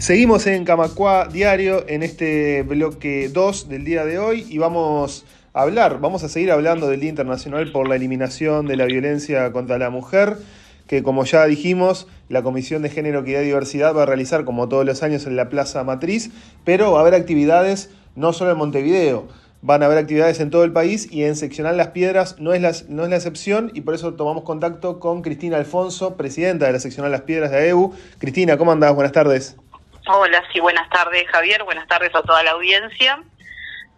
Seguimos en Camacua Diario en este bloque 2 del día de hoy y vamos a hablar, vamos a seguir hablando del Día Internacional por la Eliminación de la Violencia contra la Mujer, que como ya dijimos, la Comisión de Género, Equidad y Diversidad va a realizar como todos los años en la Plaza Matriz, pero va a haber actividades no solo en Montevideo, van a haber actividades en todo el país y en Seccional Las Piedras no es la, no es la excepción y por eso tomamos contacto con Cristina Alfonso, presidenta de la Seccional Las Piedras de AEU. Cristina, ¿cómo andás? Buenas tardes. Hola, sí, buenas tardes Javier, buenas tardes a toda la audiencia.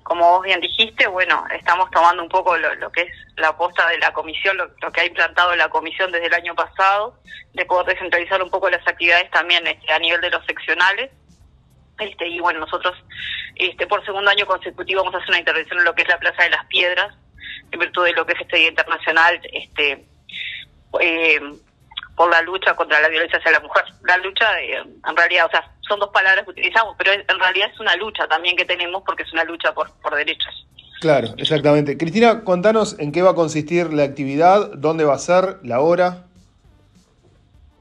Como vos bien dijiste, bueno, estamos tomando un poco lo, que es la aposta de la comisión, lo, que ha implantado la comisión desde el año pasado, de poder descentralizar un poco las actividades también este, a nivel de los seccionales. Este, y bueno, nosotros este, por segundo año consecutivo vamos a hacer una intervención en lo que es la Plaza de las Piedras, en virtud de lo que es este Día Internacional este, eh, por la lucha contra la violencia hacia la mujer. La lucha, eh, en realidad, o sea, son dos palabras que utilizamos, pero en realidad es una lucha también que tenemos porque es una lucha por, por derechos. Claro, exactamente. Cristina, contanos en qué va a consistir la actividad, dónde va a ser, la hora.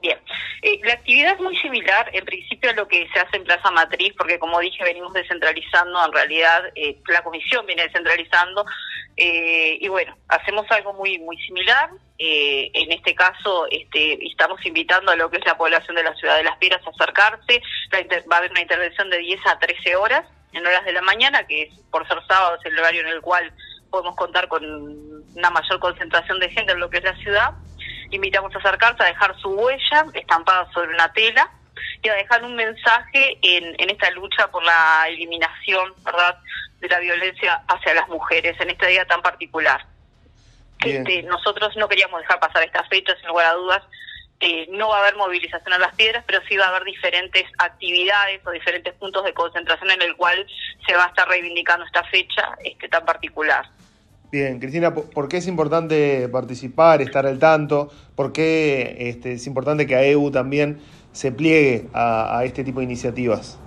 Bien, eh, la actividad es muy similar en principio a lo que se hace en Plaza Matriz, porque como dije, venimos descentralizando, en realidad eh, la comisión viene descentralizando, eh, y bueno, hacemos algo muy muy similar. en este caso, este, estamos invitando a lo que es la población de la ciudad de Las Piedras a acercarse. va a haber una intervención de 10 a 13 horas, en horas de la mañana, que es por ser sábado, es el horario en el cual podemos contar con una mayor concentración de gente en lo que es la ciudad invitamos a acercarse, a dejar su huella estampada sobre una tela y a dejar un mensaje en, en esta lucha por la eliminación, ¿verdad?, de la violencia hacia las mujeres en este día tan particular. Este, nosotros no queríamos dejar pasar estas fechas, sin lugar a dudas. Eh, no va a haber movilización a las piedras, pero sí va a haber diferentes actividades o diferentes puntos de concentración en el cual se va a estar reivindicando esta fecha este, tan particular. Bien, Cristina, ¿por qué es importante participar, estar al tanto? ¿Por qué este, es importante que AEU también se pliegue a, este tipo de iniciativas?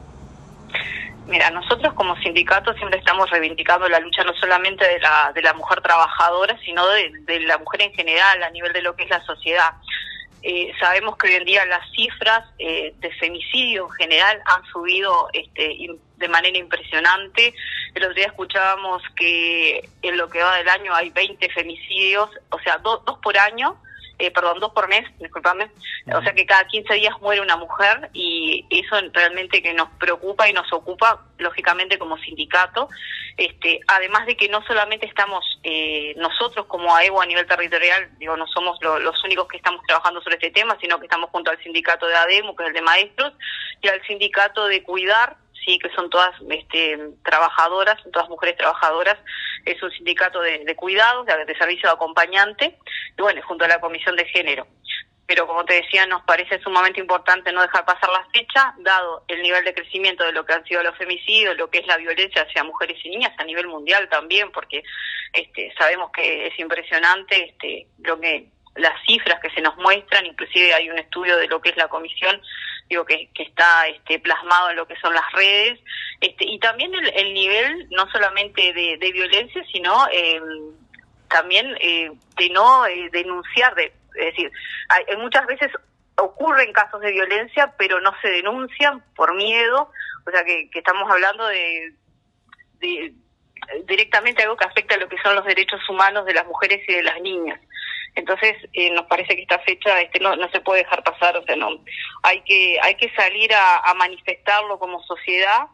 Mira, nosotros como sindicato siempre estamos reivindicando la lucha no solamente de la, de la mujer trabajadora, sino de, de la mujer en general, a nivel de lo que es la sociedad. Eh, sabemos que hoy en día las cifras eh, de femicidio en general han subido este, de manera impresionante. El otro día escuchábamos que en lo que va del año hay 20 femicidios, o sea, dos por año, eh, perdón, dos por mes, discúlpame, o sea que cada 15 días muere una mujer y eso realmente que nos preocupa y nos ocupa, lógicamente, como sindicato, este, además de que no solamente estamos eh, nosotros como AEWO a nivel territorial, digo, no somos los únicos que estamos trabajando sobre este tema, sino que estamos junto al sindicato de ADEMU, que es el de maestros, y al sindicato de Cuidar, sí, que son todas este, trabajadoras, todas mujeres trabajadoras, es un sindicato de, de cuidados, de, de, servicio de acompañante, y bueno, junto a la Comisión de Género. Pero como te decía, nos parece sumamente importante no dejar pasar la fecha, dado el nivel de crecimiento de lo que han sido los femicidios, lo que es la violencia hacia mujeres y niñas a nivel mundial también, porque este, sabemos que es impresionante este, lo que las cifras que se nos muestran, inclusive hay un estudio de lo que es la comisión digo que, está este, plasmado en lo que son las redes, este, y también el, nivel no solamente de, violencia, sino eh, también eh, de no eh, denunciar, de, es decir, hay, muchas veces ocurren casos de violencia, pero no se denuncian por miedo, o sea que, que estamos hablando de, de directamente algo que afecta a lo que son los derechos humanos de las mujeres y de las niñas. Entonces eh, nos parece que esta fecha este, no, no se puede dejar pasar, o sea, no hay que hay que salir a, manifestarlo como sociedad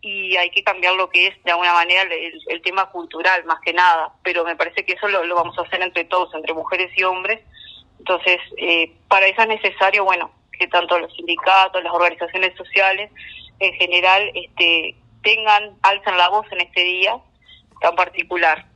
y hay que cambiar lo que es de alguna manera el, tema cultural más que nada, pero me parece que eso lo, vamos a hacer entre todos, entre mujeres y hombres. Entonces, eh, para eso es necesario, bueno, que tanto los sindicatos, las organizaciones sociales en general este, tengan, alzan la voz en este día tan particular.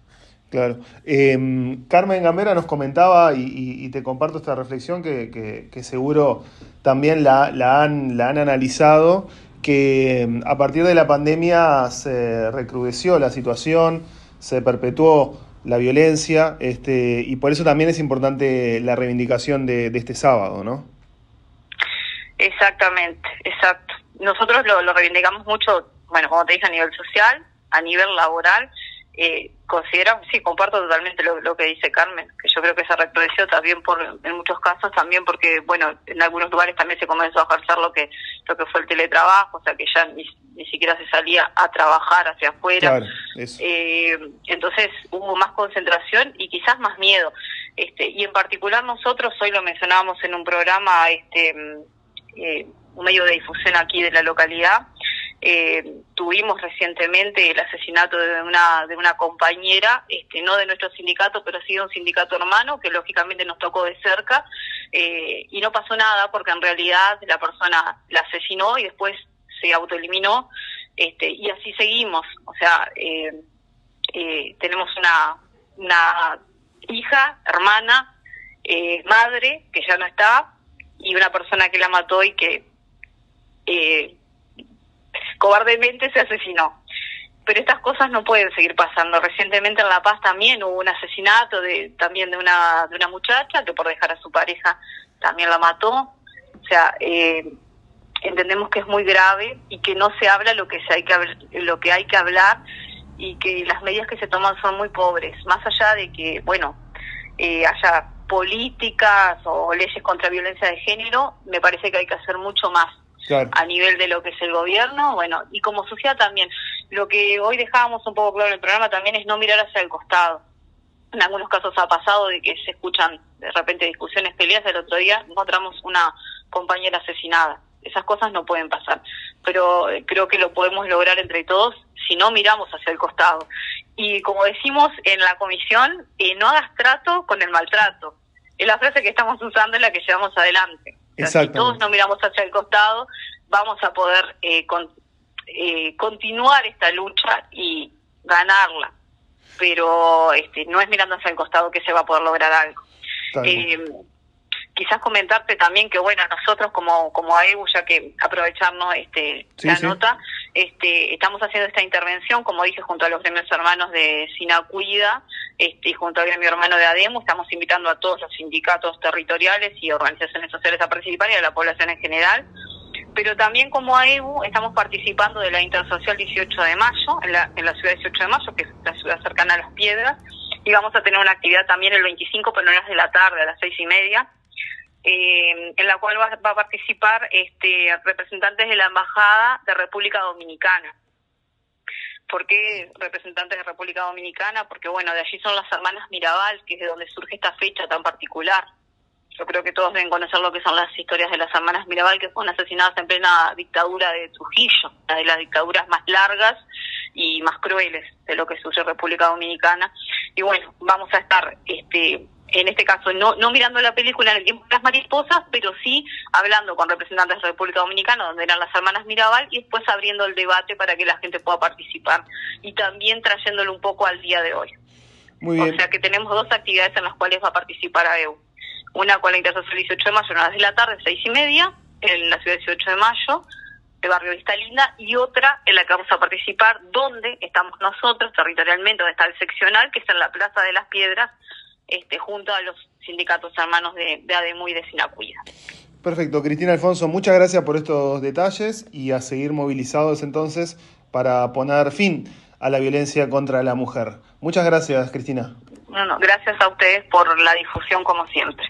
Claro. Em, Carmen Gambera nos comentaba, y, te comparto esta reflexión que, seguro también la, la, han, la han analizado, que em, a partir de la pandemia se recrudeció la situación, se perpetuó la violencia, este, y por eso también es importante la reivindicación de, este sábado, ¿no? Exactamente, exacto. Nosotros lo, lo reivindicamos mucho, bueno, como te dije, a nivel social, a nivel laboral, eh, consideramos, sí, comparto totalmente lo, que dice Carmen, que yo creo que se reprodució también por, en muchos casos, también porque, bueno, en algunos lugares también se comenzó a ejercer lo que, lo que fue el teletrabajo, o sea que ya ni, siquiera se salía a trabajar hacia afuera. Eh, entonces hubo más concentración y quizás más miedo. Este, y en particular nosotros, hoy lo mencionábamos en un programa, este, mm, eh, un medio de difusión aquí de la localidad, eh, tuvimos recientemente el asesinato de una de una compañera, este, no de nuestro sindicato, pero sí de un sindicato hermano, que lógicamente nos tocó de cerca, eh, y no pasó nada porque en realidad la persona la asesinó y después se autoeliminó, este, y así seguimos. O sea, eh, eh, tenemos una, una hija, hermana, madre, que ya no está, y una persona que la mató y que cobardemente se asesinó. Pero estas cosas no pueden seguir pasando. Recientemente en La Paz también hubo un asesinato de también de una de una muchacha que por dejar a su pareja también la mató. O sea, eh, entendemos que es muy grave y que no se habla lo que se hay que lo que hay que hablar y que las medidas que se toman son muy pobres. Más allá de que bueno eh, haya políticas o leyes contra violencia de género, me parece que hay que hacer mucho más a nivel de lo que es el gobierno, bueno, y como sociedad también. Lo que hoy dejábamos un poco claro en el programa también es no mirar hacia el costado. En algunos casos ha pasado de que se escuchan de repente discusiones peleas. El otro día encontramos una compañera asesinada. Esas cosas no pueden pasar, pero eh, creo que lo podemos lograr entre todos si no miramos hacia el costado. Y como decimos en la comisión, eh, no hagas trato con el maltrato. Es la frase que estamos usando en la que llevamos adelante si todos no miramos hacia el costado, vamos a poder eh, eh, continuar esta lucha y ganarla. Pero este, no es mirando hacia el costado que se va a poder lograr algo. Eh, quizás comentarte también que bueno nosotros como como AEU ya que aprovecharnos este la nota este estamos haciendo esta intervención como dije junto a los gremios hermanos de Sinacuida este y junto al gremio hermano de ADEMU estamos invitando a todos los sindicatos territoriales y organizaciones sociales a participar y a la población en general. Pero también como AEU estamos participando de la Intersocial 18 de mayo en la, en la ciudad 18 de mayo que es la ciudad cercana a Las Piedras y vamos a tener una actividad también el 25 pero no de la tarde a las seis y media eh, en la cual va, a participar este, representantes de la Embajada de República Dominicana. ¿Por qué representantes de República Dominicana? Porque, bueno, de allí son las hermanas Mirabal, que es de donde surge esta fecha tan particular. Yo creo que todos deben conocer lo que son las historias de las hermanas Mirabal, que fueron asesinadas en plena dictadura de Trujillo, una de las dictaduras más largas y más crueles de lo que en República Dominicana. Y bueno, vamos a estar este, en este caso no, no mirando la película en el tiempo de las mariposas, pero sí hablando con representantes de la República Dominicana, donde eran las hermanas Mirabal, y después abriendo el debate para que la gente pueda participar y también trayéndolo un poco al día de hoy. Muy bien. O sea que tenemos dos actividades en las cuales va a participar AEU. Una con la Intersocial 18 de mayo, a las de la tarde, seis y media, en la ciudad 18 de mayo, de Barrio Vista Linda, y otra en la que vamos a participar, donde estamos nosotros territorialmente, donde está el seccional, que es en la Plaza de las Piedras, este, junto a los sindicatos hermanos de, de ADEMU y de Sinacuida. Perfecto, Cristina Alfonso, muchas gracias por estos detalles y a seguir movilizados entonces para poner fin a la violencia contra la mujer. Muchas gracias, Cristina. No, gracias a ustedes por la difusión como siempre.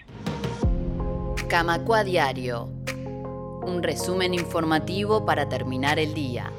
Camacua Diario, un resumen informativo para terminar el día.